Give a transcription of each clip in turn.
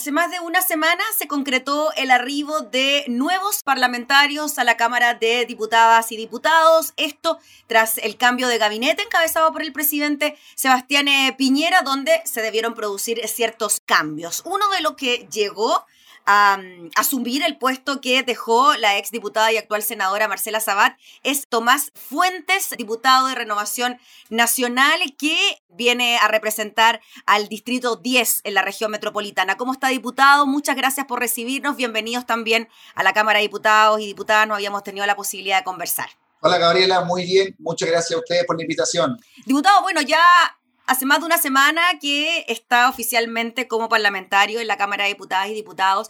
Hace más de una semana se concretó el arribo de nuevos parlamentarios a la Cámara de Diputadas y Diputados. Esto tras el cambio de gabinete encabezado por el presidente Sebastián eh, Piñera, donde se debieron producir ciertos cambios. Uno de los que llegó a, asumir el puesto que dejó la ex diputada y actual senadora Marcela Sabat es Tomás Fuentes, diputado de Renovación Nacional, que viene a representar al Distrito 10 en la región metropolitana. ¿Cómo está, diputado? Muchas gracias por recibirnos. Bienvenidos también a la Cámara de Diputados y Diputadas. No habíamos tenido la posibilidad de conversar. Hola Gabriela, muy bien. Muchas gracias a ustedes por la invitación. Diputado, bueno, ya hace más de una semana que está oficialmente como parlamentario en la Cámara de Diputadas y Diputados.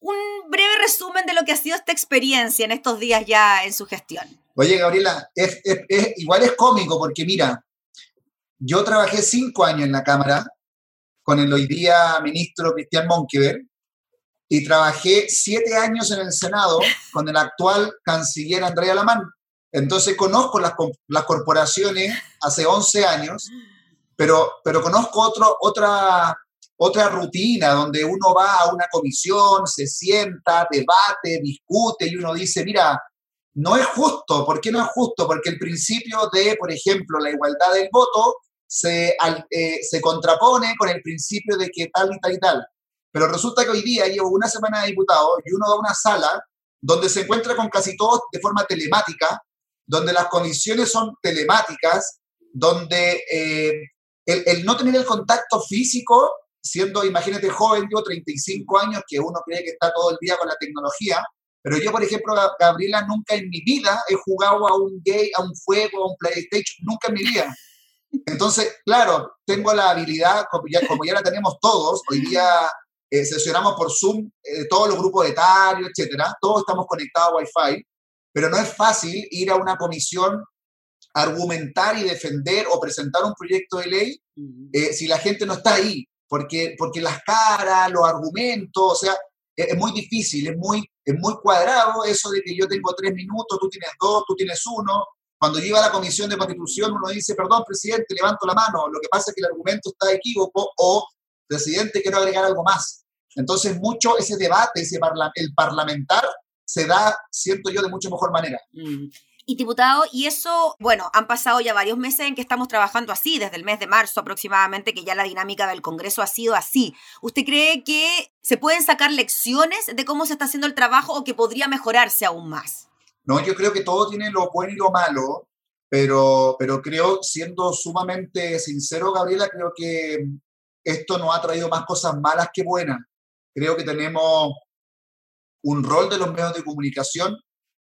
Un breve resumen de lo que ha sido esta experiencia en estos días ya en su gestión. Oye, Gabriela, es, igual es cómico porque mira, yo trabajé cinco años en la Cámara con el hoy día ministro Cristian Monkever y trabajé siete años en el Senado con el actual canciller Andrea Lamán. Entonces conozco las, las corporaciones hace 11 años pero, pero conozco otro, otra, otra rutina donde uno va a una comisión, se sienta, debate, discute y uno dice, mira, no es justo. ¿Por qué no es justo? Porque el principio de, por ejemplo, la igualdad del voto se, eh, se contrapone con el principio de que tal y tal y tal. Pero resulta que hoy día llevo una semana de diputado y uno va a una sala donde se encuentra con casi todos de forma telemática, donde las condiciones son telemáticas, donde eh, el, no tener el contacto físico, siendo, imagínate, joven, yo 35 años, que uno cree que está todo el día con la tecnología, pero yo, por ejemplo, Gabriela, nunca en mi vida he jugado a un gay, a un juego, a un PlayStation, nunca en mi vida. Entonces, claro, tengo la habilidad, como ya, la tenemos todos, hoy día eh, sesionamos por Zoom eh, todos los grupos etarios, etcétera, todos estamos conectados a Wi-Fi, pero no es fácil ir a una comisión argumentar y defender o presentar un proyecto de ley eh, si la gente no está ahí, porque, porque las caras, los argumentos, o sea, es, muy difícil, es muy, es muy cuadrado eso de que yo tengo tres minutos, tú tienes dos, tú tienes uno. Cuando iba a la Comisión de Constitución, uno dice, perdón, presidente, levanto la mano, lo que pasa es que el argumento está equívoco, o, presidente, quiero agregar algo más. Entonces, mucho ese debate, ese el parlamentar, se da, siento yo, de mucho mejor manera. Y diputado, y eso, bueno, han pasado ya varios meses en que estamos trabajando así, desde el mes de marzo aproximadamente, que ya la dinámica del Congreso ha sido así. ¿Usted cree que se pueden sacar lecciones de cómo se está haciendo el trabajo o que podría mejorarse aún más? No, yo creo que todo tiene lo bueno y lo malo, pero, pero creo, siendo sumamente sincero, Gabriela, creo que esto nos ha traído más cosas malas que buenas. Creo que tenemos un rol de los medios de comunicación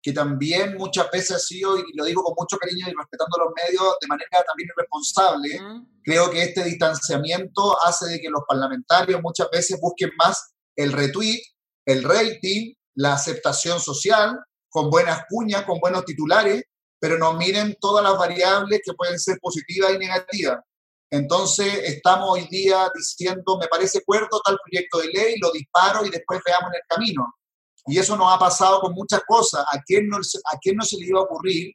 que también muchas veces ha sido, y lo digo con mucho cariño y respetando los medios de manera también irresponsable, creo que este distanciamiento hace de que los parlamentarios muchas veces busquen más el retweet, el rating, la aceptación social, con buenas cuñas, con buenos titulares, pero no miren todas las variables que pueden ser positivas y negativas. Entonces, estamos hoy día diciendo, me parece cuerdo tal proyecto de ley, lo disparo y después veamos en el camino. Y eso nos ha pasado con muchas cosas. ¿A quién no, a no se le iba a ocurrir,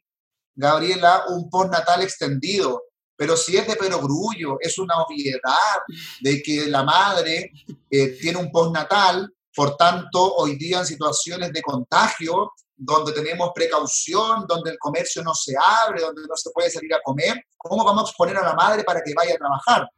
Gabriela, un postnatal extendido? Pero si es de perogrullo, es una obviedad de que la madre eh, tiene un postnatal, por tanto, hoy día en situaciones de contagio, donde tenemos precaución, donde el comercio no se abre, donde no se puede salir a comer, ¿cómo vamos a exponer a la madre para que vaya a trabajar?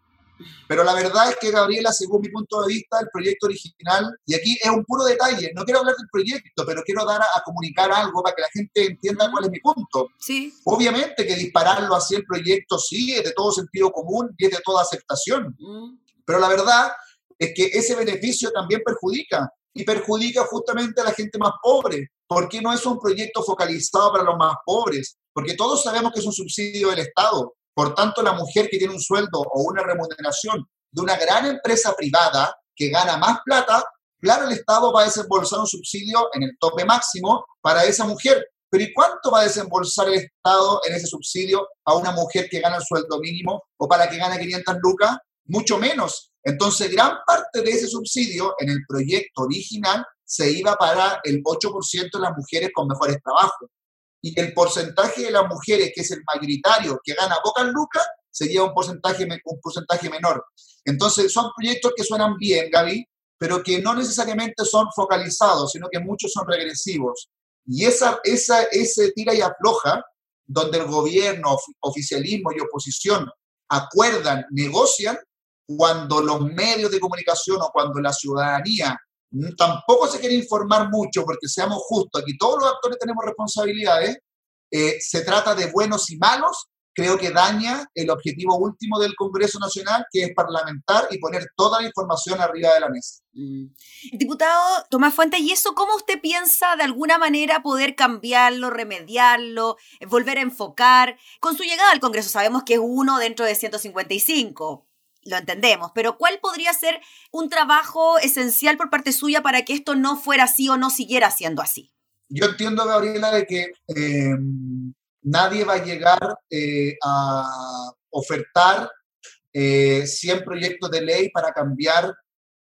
Pero la verdad es que, Gabriela, según mi punto de vista, el proyecto original, y aquí es un puro detalle, no quiero hablar del proyecto, pero quiero dar a, comunicar algo para que la gente entienda cuál es mi punto. Sí. Obviamente que dispararlo así el proyecto sí es de todo sentido común y es de toda aceptación. Mm. Pero la verdad es que ese beneficio también perjudica y perjudica justamente a la gente más pobre, porque no es un proyecto focalizado para los más pobres, porque todos sabemos que es un subsidio del Estado, por tanto, la mujer que tiene un sueldo o una remuneración de una gran empresa privada que gana más plata, claro, el Estado va a desembolsar un subsidio en el tope máximo para esa mujer. Pero ¿y cuánto va a desembolsar el Estado en ese subsidio a una mujer que gana el sueldo mínimo o para que gane 500 lucas? Mucho menos. Entonces, gran parte de ese subsidio en el proyecto original se iba para el 8% de las mujeres con mejores trabajos y el porcentaje de las mujeres, que es el mayoritario, que gana pocas lucas, sería un porcentaje, un porcentaje menor. Entonces, son proyectos que suenan bien, Gaby, pero que no necesariamente son focalizados, sino que muchos son regresivos. Y esa, esa, ese tira y afloja, donde el gobierno, oficialismo y oposición acuerdan, negocian, cuando los medios de comunicación o cuando la ciudadanía tampoco se quiere informar mucho, porque seamos justos, aquí todos los actores tenemos responsabilidades, eh, se trata de buenos y malos, creo que daña el objetivo último del Congreso Nacional, que es parlamentar y poner toda la información arriba de la mesa. Mm. Diputado Tomás Fuentes, ¿y eso cómo usted piensa de alguna manera poder cambiarlo, remediarlo, volver a enfocar? Con su llegada al Congreso sabemos que es uno dentro de 155 lo entendemos, pero ¿cuál podría ser un trabajo esencial por parte suya para que esto no fuera así o no siguiera siendo así? Yo entiendo, Gabriela, de que eh, nadie va a llegar eh, a ofertar 100 eh, proyectos de ley para cambiar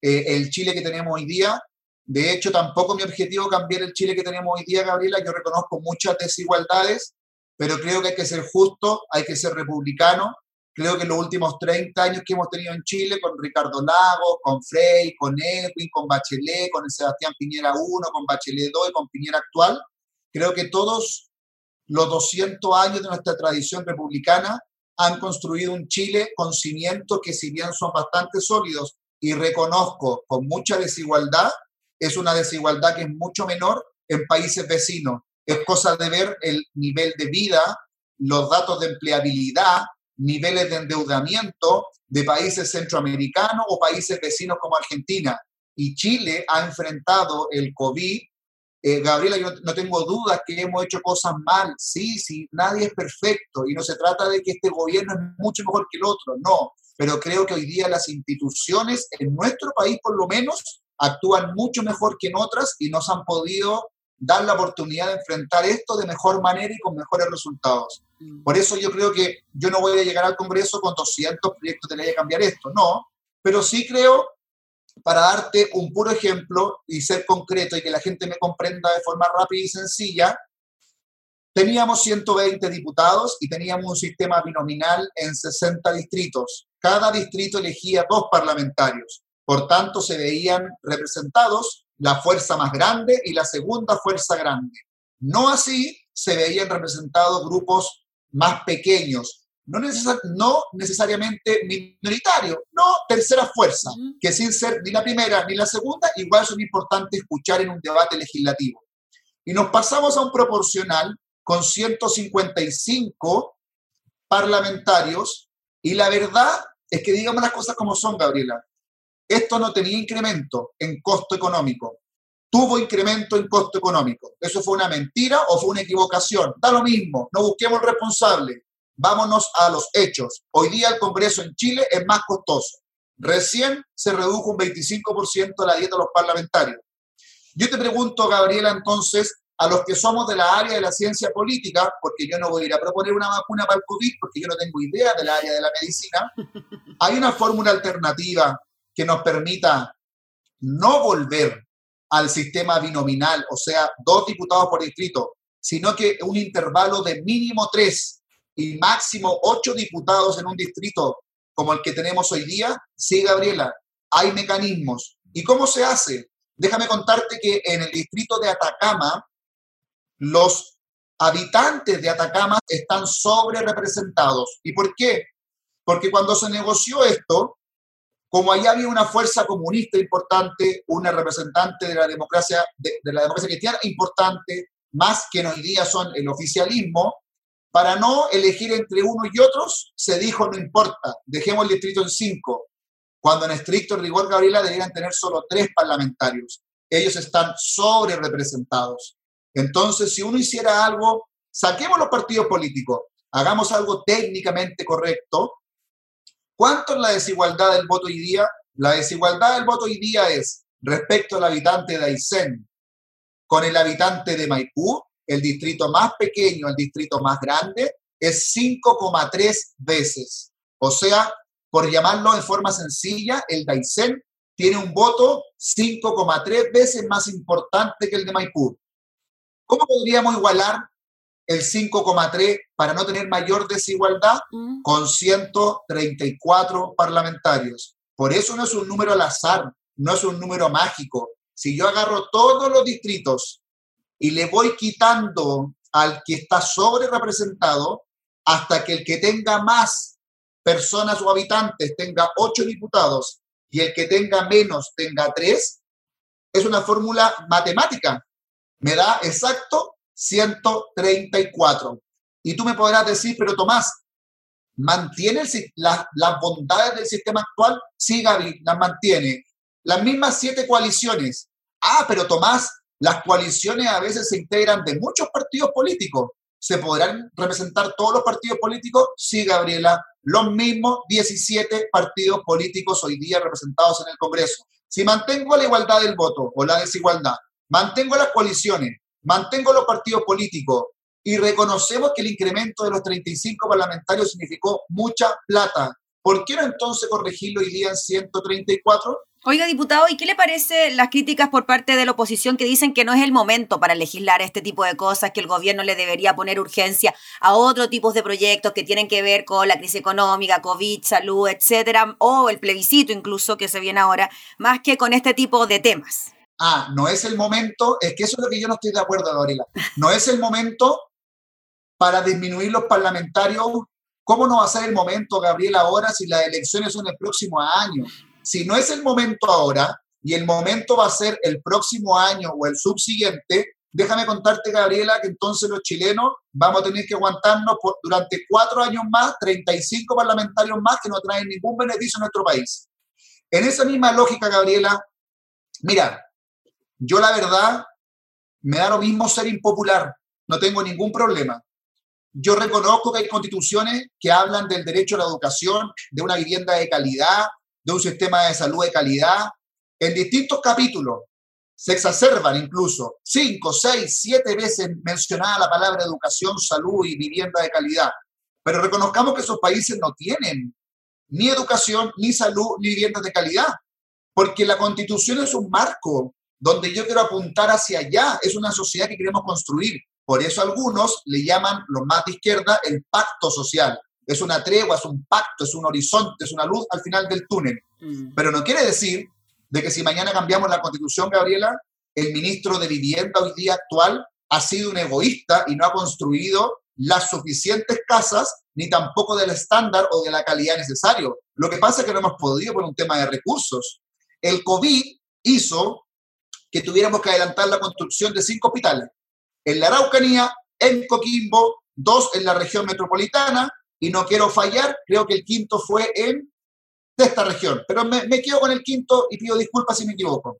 el Chile que tenemos hoy día. De hecho, tampoco mi objetivo cambiar el Chile que tenemos hoy día, Gabriela. Yo reconozco muchas desigualdades, pero creo que hay que ser justo, hay que ser republicano Creo que los últimos 30 años que hemos tenido en Chile, con Ricardo Lago, con Frey, con Edwin, con Bachelet, con el Sebastián Piñera 1, con Bachelet 2 y con Piñera actual, creo que todos los 200 años de nuestra tradición republicana han construido un Chile con cimientos que si bien son bastante sólidos y reconozco con mucha desigualdad, es una desigualdad que es mucho menor en países vecinos. Es cosa de ver el nivel de vida, los datos de empleabilidad, niveles de endeudamiento de países centroamericanos o países vecinos como Argentina. Y Chile ha enfrentado el COVID. Eh, Gabriela, yo no tengo dudas que hemos hecho cosas mal. Sí, sí, nadie es perfecto y no se trata de que este gobierno es mucho mejor que el otro, no. Pero creo que hoy día las instituciones en nuestro país, por lo menos, actúan mucho mejor que en otras y nos han podido dar la oportunidad de enfrentar esto de mejor manera y con mejores resultados. Mm. Por eso yo creo que yo no voy a llegar al Congreso con 200 proyectos de ley a cambiar esto, no, pero sí creo, para darte un puro ejemplo y ser concreto y que la gente me comprenda de forma rápida y sencilla, teníamos 120 diputados y teníamos un sistema binominal en 60 distritos. Cada distrito elegía dos parlamentarios, por tanto se veían representados la fuerza más grande y la segunda fuerza grande. No así se veían representados grupos más pequeños, no, no necesariamente minoritarios, no tercera fuerza, que sin ser ni la primera ni la segunda, igual son importantes escuchar en un debate legislativo. Y nos pasamos a un proporcional con 155 parlamentarios y la verdad es que digamos las cosas como son, Gabriela. Esto no tenía incremento en costo económico. Tuvo incremento en costo económico. ¿Eso fue una mentira o fue una equivocación? Da lo mismo, no busquemos responsable. Vámonos a los hechos. Hoy día el Congreso en Chile es más costoso. Recién se redujo un 25% la dieta de los parlamentarios. Yo te pregunto, Gabriela, entonces, a los que somos de la área de la ciencia política, porque yo no voy a ir a proponer una vacuna para el COVID, porque yo no tengo idea del área de la medicina, ¿hay una fórmula alternativa que nos permita no volver al sistema binominal, o sea, dos diputados por distrito, sino que un intervalo de mínimo tres y máximo ocho diputados en un distrito como el que tenemos hoy día, sí, Gabriela, hay mecanismos. ¿Y cómo se hace? Déjame contarte que en el distrito de Atacama, los habitantes de Atacama están sobre representados. ¿Y por qué? Porque cuando se negoció esto, como allá había una fuerza comunista importante, una representante de la democracia, cristiana importante, más que hoy día son el oficialismo, para no elegir entre uno y otros, se dijo, no importa, dejemos el distrito en cinco, cuando en estricto rigor, Gabriela, deberían tener solo tres parlamentarios. Ellos están sobre representados. Entonces, si uno hiciera algo, saquemos los partidos políticos, hagamos algo técnicamente correcto, ¿Cuánto es la desigualdad del voto hoy día? La desigualdad del voto hoy día es respecto al habitante de Aysén con el habitante de Maipú, el distrito más pequeño, el distrito más grande, es 5,3 veces. O sea, por llamarlo de forma sencilla, el de Aysén tiene un voto 5,3 veces más importante que el de Maipú. ¿Cómo podríamos igualar el 5,3 para no tener mayor desigualdad con 134 parlamentarios. Por eso no es un número al azar, no es un número mágico. Si yo agarro todos los distritos y le voy quitando al que está sobre representado hasta que el que tenga más personas o habitantes tenga ocho diputados y el que tenga menos tenga tres, es una fórmula matemática. Me da exacto 134. Y tú me podrás decir, pero Tomás, ¿mantiene las bondades del sistema actual? Sí, Gaby, las mantiene. Las mismas siete coaliciones. Ah, pero Tomás, las coaliciones a veces se integran de muchos partidos políticos. ¿Se podrán representar todos los partidos políticos? Sí, Gabriela, los mismos 17 partidos políticos hoy día representados en el Congreso. Si mantengo la igualdad del voto o la desigualdad, mantengo las coaliciones, mantengo los partidos políticos y reconocemos que el incremento de los 35 parlamentarios significó mucha plata, ¿por qué no entonces corregirlo hoy día en 134? Oiga, diputado, ¿y qué le parece las críticas por parte de la oposición que dicen que no es el momento para legislar este tipo de cosas, que el gobierno le debería poner urgencia a otro tipos de proyectos que tienen que ver con la crisis económica, COVID, salud, etcétera, o el plebiscito incluso que se viene ahora, más que con este tipo de temas? Ah, no es el momento, es que eso es lo que yo no estoy de acuerdo, Gabriela. No es el momento para disminuir los parlamentarios. ¿Cómo no va a ser el momento, Gabriela, ahora si las elecciones son el próximo año? Si no es el momento ahora y el momento va a ser el próximo año o el subsiguiente, déjame contarte, Gabriela, que entonces los chilenos vamos a tener que aguantarnos durante cuatro años más, 35 parlamentarios más que no traen ningún beneficio a nuestro país. En esa misma lógica, Gabriela, mira, yo la verdad me da lo mismo ser impopular, no tengo ningún problema. Yo reconozco que hay constituciones que hablan del derecho a la educación, de una vivienda de calidad, de un sistema de salud de calidad. En distintos capítulos se exacerban incluso cinco, seis, siete veces mencionada la palabra educación, salud y vivienda de calidad. Pero reconozcamos que esos países no tienen ni educación, ni salud, ni vivienda de calidad, porque la constitución es un marco donde yo quiero apuntar hacia allá, es una sociedad que queremos construir. Por eso algunos le llaman, los más de izquierda, el pacto social es una tregua, es un pacto, es un horizonte, es una luz al final del túnel. Mm. Pero no quiere decir de que si mañana cambiamos la constitución, Gabriela, el ministro de Vivienda hoy día actual ha sido un egoísta y no ha construido las suficientes casas ni tampoco del estándar o de la calidad necesario. Lo que pasa es que no hemos podido por un tema de recursos. El COVID hizo que tuviéramos que adelantar la construcción de cinco hospitales. En la Araucanía, en Coquimbo, dos en la región metropolitana y no quiero fallar, creo que el quinto fue en de esta región, pero me, quedo con el quinto y pido disculpas si me equivoco.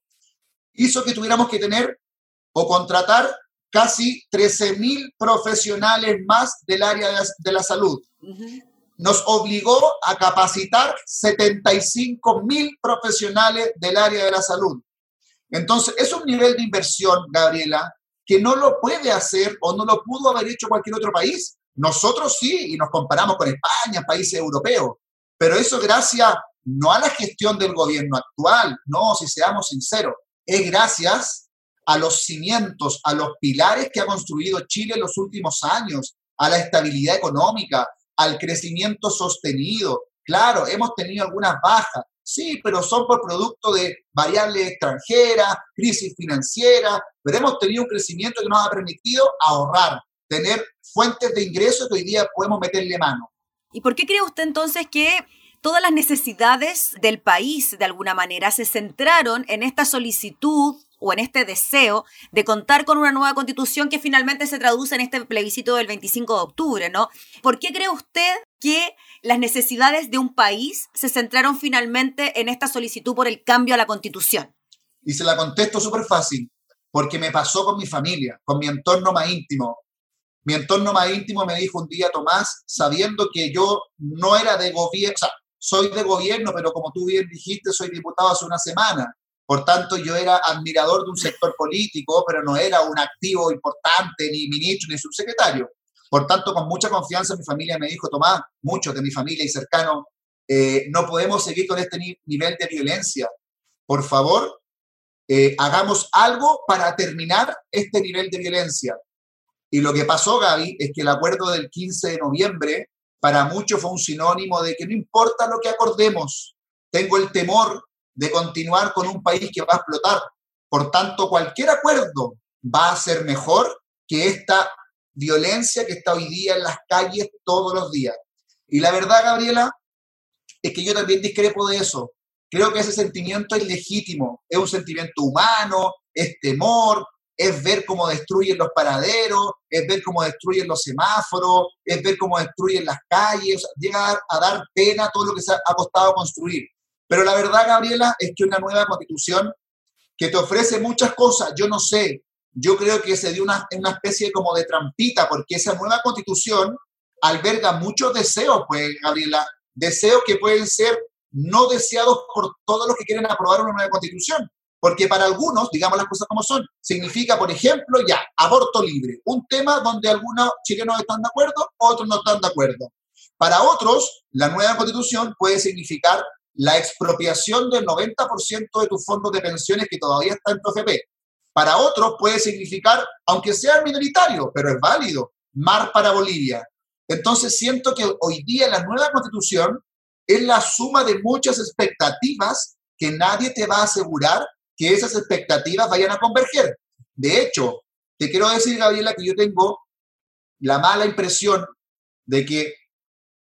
Hizo que tuviéramos que tener o contratar casi 13.000 profesionales más del área de la, salud. Nos obligó a capacitar 75.000 profesionales del área de la salud. Entonces, es un nivel de inversión, Gabriela, que no lo puede hacer o no lo pudo haber hecho cualquier otro país. Nosotros sí, y nos comparamos con España, países europeos, pero eso gracias no a la gestión del gobierno actual, no, si seamos sinceros, es gracias a los cimientos, a los pilares que ha construido Chile en los últimos años, a la estabilidad económica, al crecimiento sostenido. Claro, hemos tenido algunas bajas, sí, pero son por producto de variables extranjeras, crisis financiera, pero hemos tenido un crecimiento que nos ha permitido ahorrar, tener fuentes de ingresos que hoy día podemos meterle mano. ¿Y por qué cree usted entonces que todas las necesidades del país, de alguna manera, se centraron en esta solicitud o en este deseo de contar con una nueva constitución que finalmente se traduce en este plebiscito del 25 de octubre, ¿no? ¿Por qué cree usted que las necesidades de un país se centraron finalmente en esta solicitud por el cambio a la constitución? Y se la contesto súper fácil, porque me pasó con mi familia, con mi entorno más íntimo. Mi entorno más íntimo me dijo un día, Tomás, sabiendo que yo no era de gobierno, o sea, soy de gobierno, pero como tú bien dijiste, soy diputado hace una semana. Por tanto, yo era admirador de un sector político, pero no era un activo importante, ni ministro, ni subsecretario. Por tanto, con mucha confianza mi familia me dijo, Tomás, muchos de mi familia y cercanos, eh, no podemos seguir con este nivel de violencia. Por favor, eh, hagamos algo para terminar este nivel de violencia. Y lo que pasó, Gaby, es que el acuerdo del 15 de noviembre para muchos fue un sinónimo de que no importa lo que acordemos, tengo el temor de continuar con un país que va a explotar. Por tanto, cualquier acuerdo va a ser mejor que esta violencia que está hoy día en las calles todos los días. Y la verdad, Gabriela, es que yo también discrepo de eso. Creo que ese sentimiento es legítimo, es un sentimiento humano, es temor, es ver cómo destruyen los paraderos, es ver cómo destruyen los semáforos, es ver cómo destruyen las calles, llega a dar pena todo lo que se ha costado construir. Pero la verdad, Gabriela, es que una nueva constitución que te ofrece muchas cosas, yo no sé, yo creo que se dio una, una especie como de trampita, porque esa nueva constitución alberga muchos deseos, pues, Gabriela, deseos que pueden ser no deseados por todos los que quieren aprobar una nueva constitución. Porque para algunos, digamos las cosas como son, significa, por ejemplo, ya, aborto libre, un tema donde algunos chilenos están de acuerdo, otros no están de acuerdo. Para otros, la nueva constitución puede significar la expropiación del 90% de tus fondos de pensiones que todavía están en tu FP. Para otros puede significar, aunque sea minoritario, pero es válido, mar para Bolivia. Entonces siento que hoy día la nueva constitución es la suma de muchas expectativas que nadie te va a asegurar que esas expectativas vayan a converger. De hecho, te quiero decir, Gabriela, que yo tengo la mala impresión de que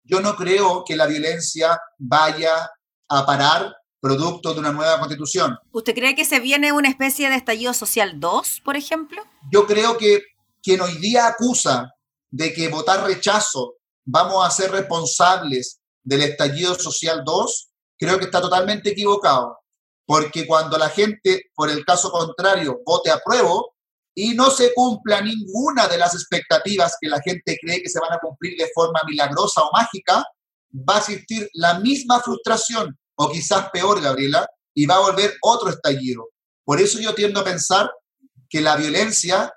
yo no creo que la violencia vaya a parar producto de una nueva constitución. ¿Usted cree que se viene una especie de estallido social 2, por ejemplo? Yo creo que quien hoy día acusa de que votar rechazo vamos a ser responsables del estallido social 2, creo que está totalmente equivocado. Porque cuando la gente, por el caso contrario, vote apruebo y no se cumpla ninguna de las expectativas que la gente cree que se van a cumplir de forma milagrosa o mágica, va a existir la misma frustración, o quizás peor, Gabriela, y va a volver otro estallido. Por eso yo tiendo a pensar que la violencia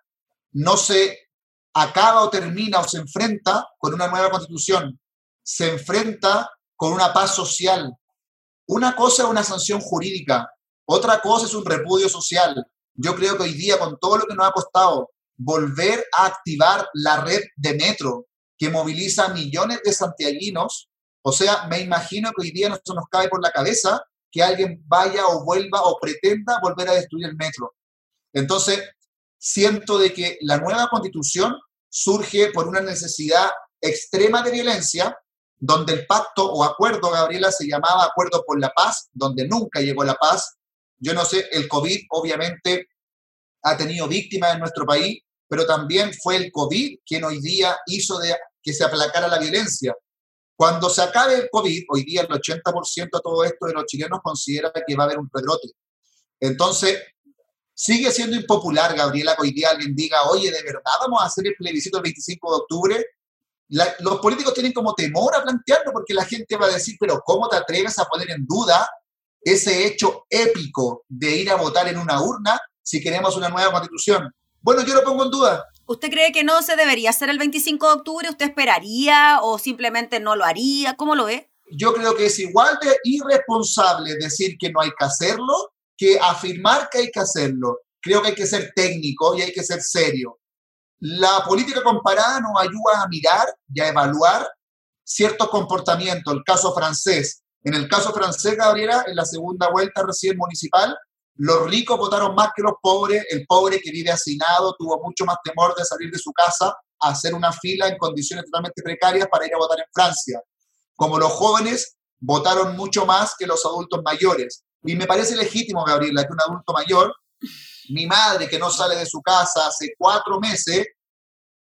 no se acaba o termina o se enfrenta con una nueva constitución, se enfrenta con una paz social. Una cosa es una sanción jurídica, otra cosa es un repudio social. Yo creo que hoy día, con todo lo que nos ha costado volver a activar la red de metro que moviliza a millones de santiaguinos, o sea, me imagino que hoy día no se nos cae por la cabeza que alguien vaya o vuelva o pretenda volver a destruir el metro. Entonces, siento de que la nueva constitución surge por una necesidad extrema de violencia, donde el pacto o acuerdo, Gabriela, se llamaba acuerdo por la paz, donde nunca llegó la paz. Yo no sé, el COVID obviamente ha tenido víctimas en nuestro país, pero también fue el COVID quien hoy día hizo que se aplacara la violencia. Cuando se acabe el COVID, hoy día el 80% de todo esto de los chilenos considera que va a haber un rebrote. Entonces, sigue siendo impopular, Gabriela, que hoy día alguien diga, oye, ¿de verdad vamos a hacer el plebiscito el 25 de octubre? los políticos tienen como temor a plantearlo porque la gente va a decir, pero ¿cómo te atreves a poner en duda ese hecho épico de ir a votar en una urna si queremos una nueva constitución? Bueno, yo lo pongo en duda. ¿Usted cree que no se debería hacer el 25 de octubre? ¿Usted esperaría o simplemente no lo haría? ¿Cómo lo ve? Yo creo que es igual de irresponsable decir que no hay que hacerlo que afirmar que hay que hacerlo. Creo que hay que ser técnico y hay que ser serio. La política comparada nos ayuda a mirar y a evaluar ciertos comportamientos. El caso francés. En el caso francés, Gabriela, en la segunda vuelta recién municipal, los ricos votaron más que los pobres. El pobre que vive hacinado tuvo mucho más temor de salir de su casa a hacer una fila en condiciones totalmente precarias para ir a votar en Francia. Como los jóvenes votaron mucho más que los adultos mayores. Y me parece legítimo, Gabriela, que un adulto mayor, mi madre que no sale de su casa hace cuatro meses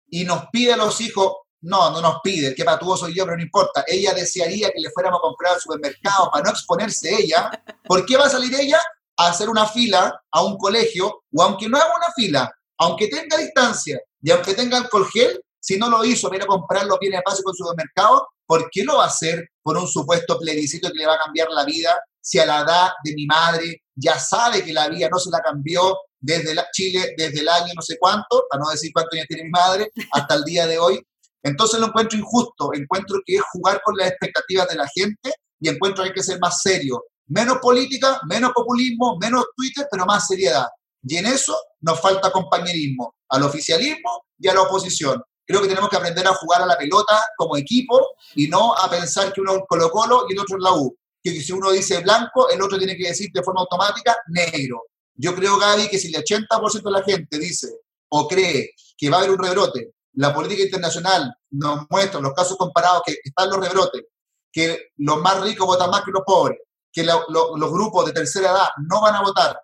y nos pide a los hijos, no, no nos pide, que patúo soy yo, pero no importa, ella desearía que le fuéramos a comprar al supermercado para no exponerse ella. ¿Por qué va a salir ella? A hacer una fila a un colegio, o aunque no haga una fila, aunque tenga distancia y aunque tenga alcohol gel, si no lo hizo, viene a comprarlo, viene a paso con el supermercado, ¿por qué lo va a hacer por un supuesto plebiscito que le va a cambiar la vida si a la edad de mi madre ya sabe que la vida no se la cambió desde la, Chile, desde el año no sé cuánto, para no decir cuántos años tiene mi madre, hasta el día de hoy. Entonces lo encuentro injusto, encuentro que es jugar con las expectativas de la gente y encuentro que hay que ser más serio. Menos política, menos populismo, menos Twitter, pero más seriedad. Y en eso nos falta compañerismo, al oficialismo y a la oposición. Creo que tenemos que aprender a jugar a la pelota como equipo y no a pensar que uno es Colo Colo y el otro es la U que si uno dice blanco, el otro tiene que decir de forma automática negro. Yo creo, Gaby, que si el 80% de la gente dice o cree que va a haber un rebrote, la política internacional nos muestra los casos comparados que están los rebrotes, que los más ricos votan más que los pobres, que los grupos de tercera edad no van a votar.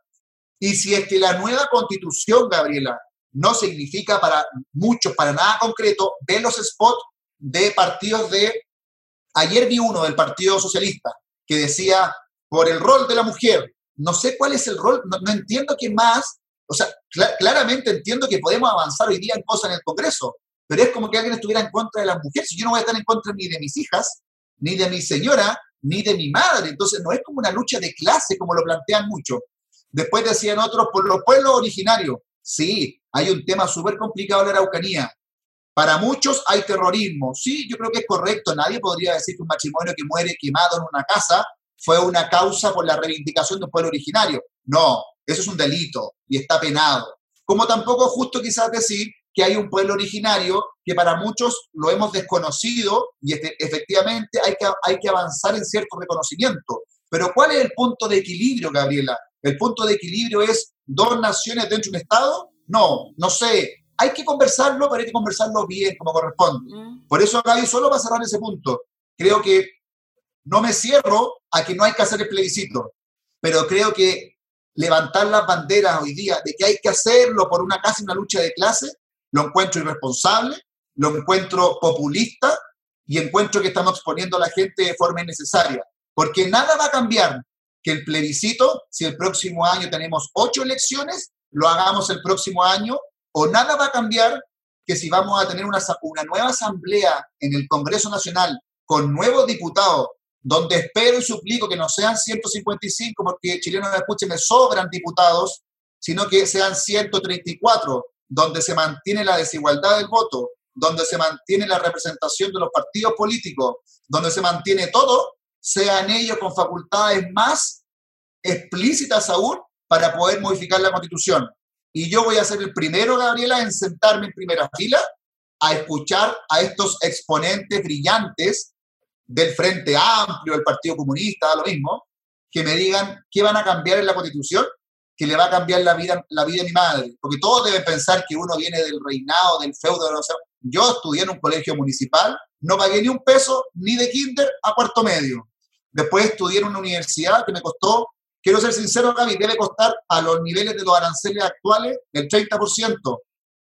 Y si es que la nueva constitución, Gabriela, no significa para muchos, para nada concreto, ve los spots de partidos de... Ayer vi uno del Partido Socialista que decía, por el rol de la mujer, no sé cuál es el rol, no, entiendo qué más, o sea, claramente entiendo que podemos avanzar hoy día en cosas en el Congreso, pero es como que alguien estuviera en contra de las mujeres. Yo no voy a estar en contra ni de mis hijas, ni de mi señora, ni de mi madre. Entonces no es como una lucha de clase como lo plantean muchos. Después decían otros, por los pueblos originarios. Sí, hay un tema súper complicado en la Araucanía. Para muchos hay terrorismo. Sí, yo creo que es correcto. Nadie podría decir que un matrimonio que muere quemado en una casa fue una causa por la reivindicación de un pueblo originario. No, eso es un delito y está penado. Como tampoco es justo quizás decir que hay un pueblo originario que para muchos lo hemos desconocido y este, efectivamente hay que, hay que avanzar en cierto reconocimiento. Pero ¿cuál es el punto de equilibrio, Gabriela? ¿El punto de equilibrio es dos naciones dentro de un Estado? No, no sé. Hay que conversarlo, pero hay que conversarlo bien, como corresponde. Mm. Por eso, Gaby, solo va a cerrar ese punto. Creo que no me cierro a que no hay que hacer el plebiscito, pero creo que levantar las banderas hoy día de que hay que hacerlo por una casi una lucha de clase, lo encuentro irresponsable, lo encuentro populista y encuentro que estamos exponiendo a la gente de forma innecesaria, porque nada va a cambiar que el plebiscito, si el próximo año tenemos ocho elecciones, lo hagamos el próximo año, o nada va a cambiar que si vamos a tener una, una nueva asamblea en el Congreso Nacional con nuevos diputados, donde espero y suplico que no sean 155, porque chilenos escuchen, me sobran diputados, sino que sean 134, donde se mantiene la desigualdad del voto, donde se mantiene la representación de los partidos políticos, donde se mantiene todo, sean ellos con facultades más explícitas aún para poder modificar la constitución. Y yo voy a ser el primero, Gabriela, en sentarme en primera fila a escuchar a estos exponentes brillantes del Frente Amplio, del Partido Comunista, lo mismo, que me digan qué van a cambiar en la constitución que le va a cambiar la vida, la vida de mi madre. Porque todos deben pensar que uno viene del reinado, del feudo. De yo estudié en un colegio municipal, no pagué ni un peso, ni de kinder a cuarto medio. Después estudié en una universidad que me costó, quiero ser sincero, Gaby, debe costar a los niveles de los aranceles actuales el 30%.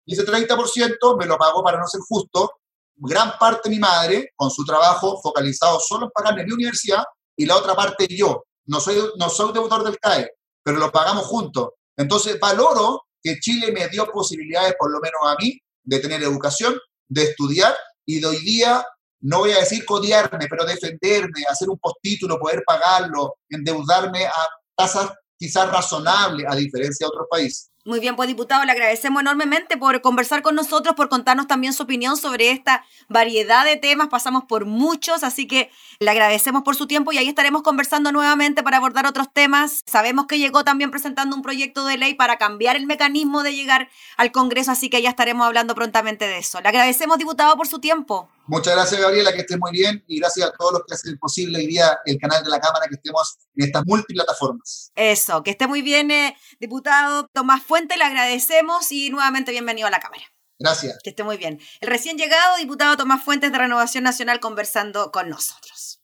Y ese 30% me lo pagó, para no ser justo, gran parte mi madre, con su trabajo focalizado solo en pagarme mi universidad, y la otra parte yo. No soy, no soy deudor del CAE, pero lo pagamos juntos. Entonces, valoro que Chile me dio posibilidades, por lo menos a mí, de tener educación, de estudiar, y de hoy día no voy a decir codiarme, pero defenderme, hacer un postítulo, poder pagarlo, endeudarme a tasas quizás razonables, a diferencia de otros países. Muy bien, pues diputado, le agradecemos enormemente por conversar con nosotros, por contarnos también su opinión sobre esta variedad de temas. Pasamos por muchos, así que le agradecemos por su tiempo y ahí estaremos conversando nuevamente para abordar otros temas. Sabemos que llegó también presentando un proyecto de ley para cambiar el mecanismo de llegar al Congreso, así que ya estaremos hablando prontamente de eso. Le agradecemos, diputado, por su tiempo. Muchas gracias, Gabriela, que esté muy bien y gracias a todos los que hacen posible hoy día el canal de la Cámara, que estemos en estas multiplataformas. Eso, que esté muy bien, eh, diputado Tomás Fuente, le agradecemos y nuevamente bienvenido a la Cámara. Gracias. Que esté muy bien. El recién llegado diputado Tomás Fuentes de Renovación Nacional conversando con nosotros.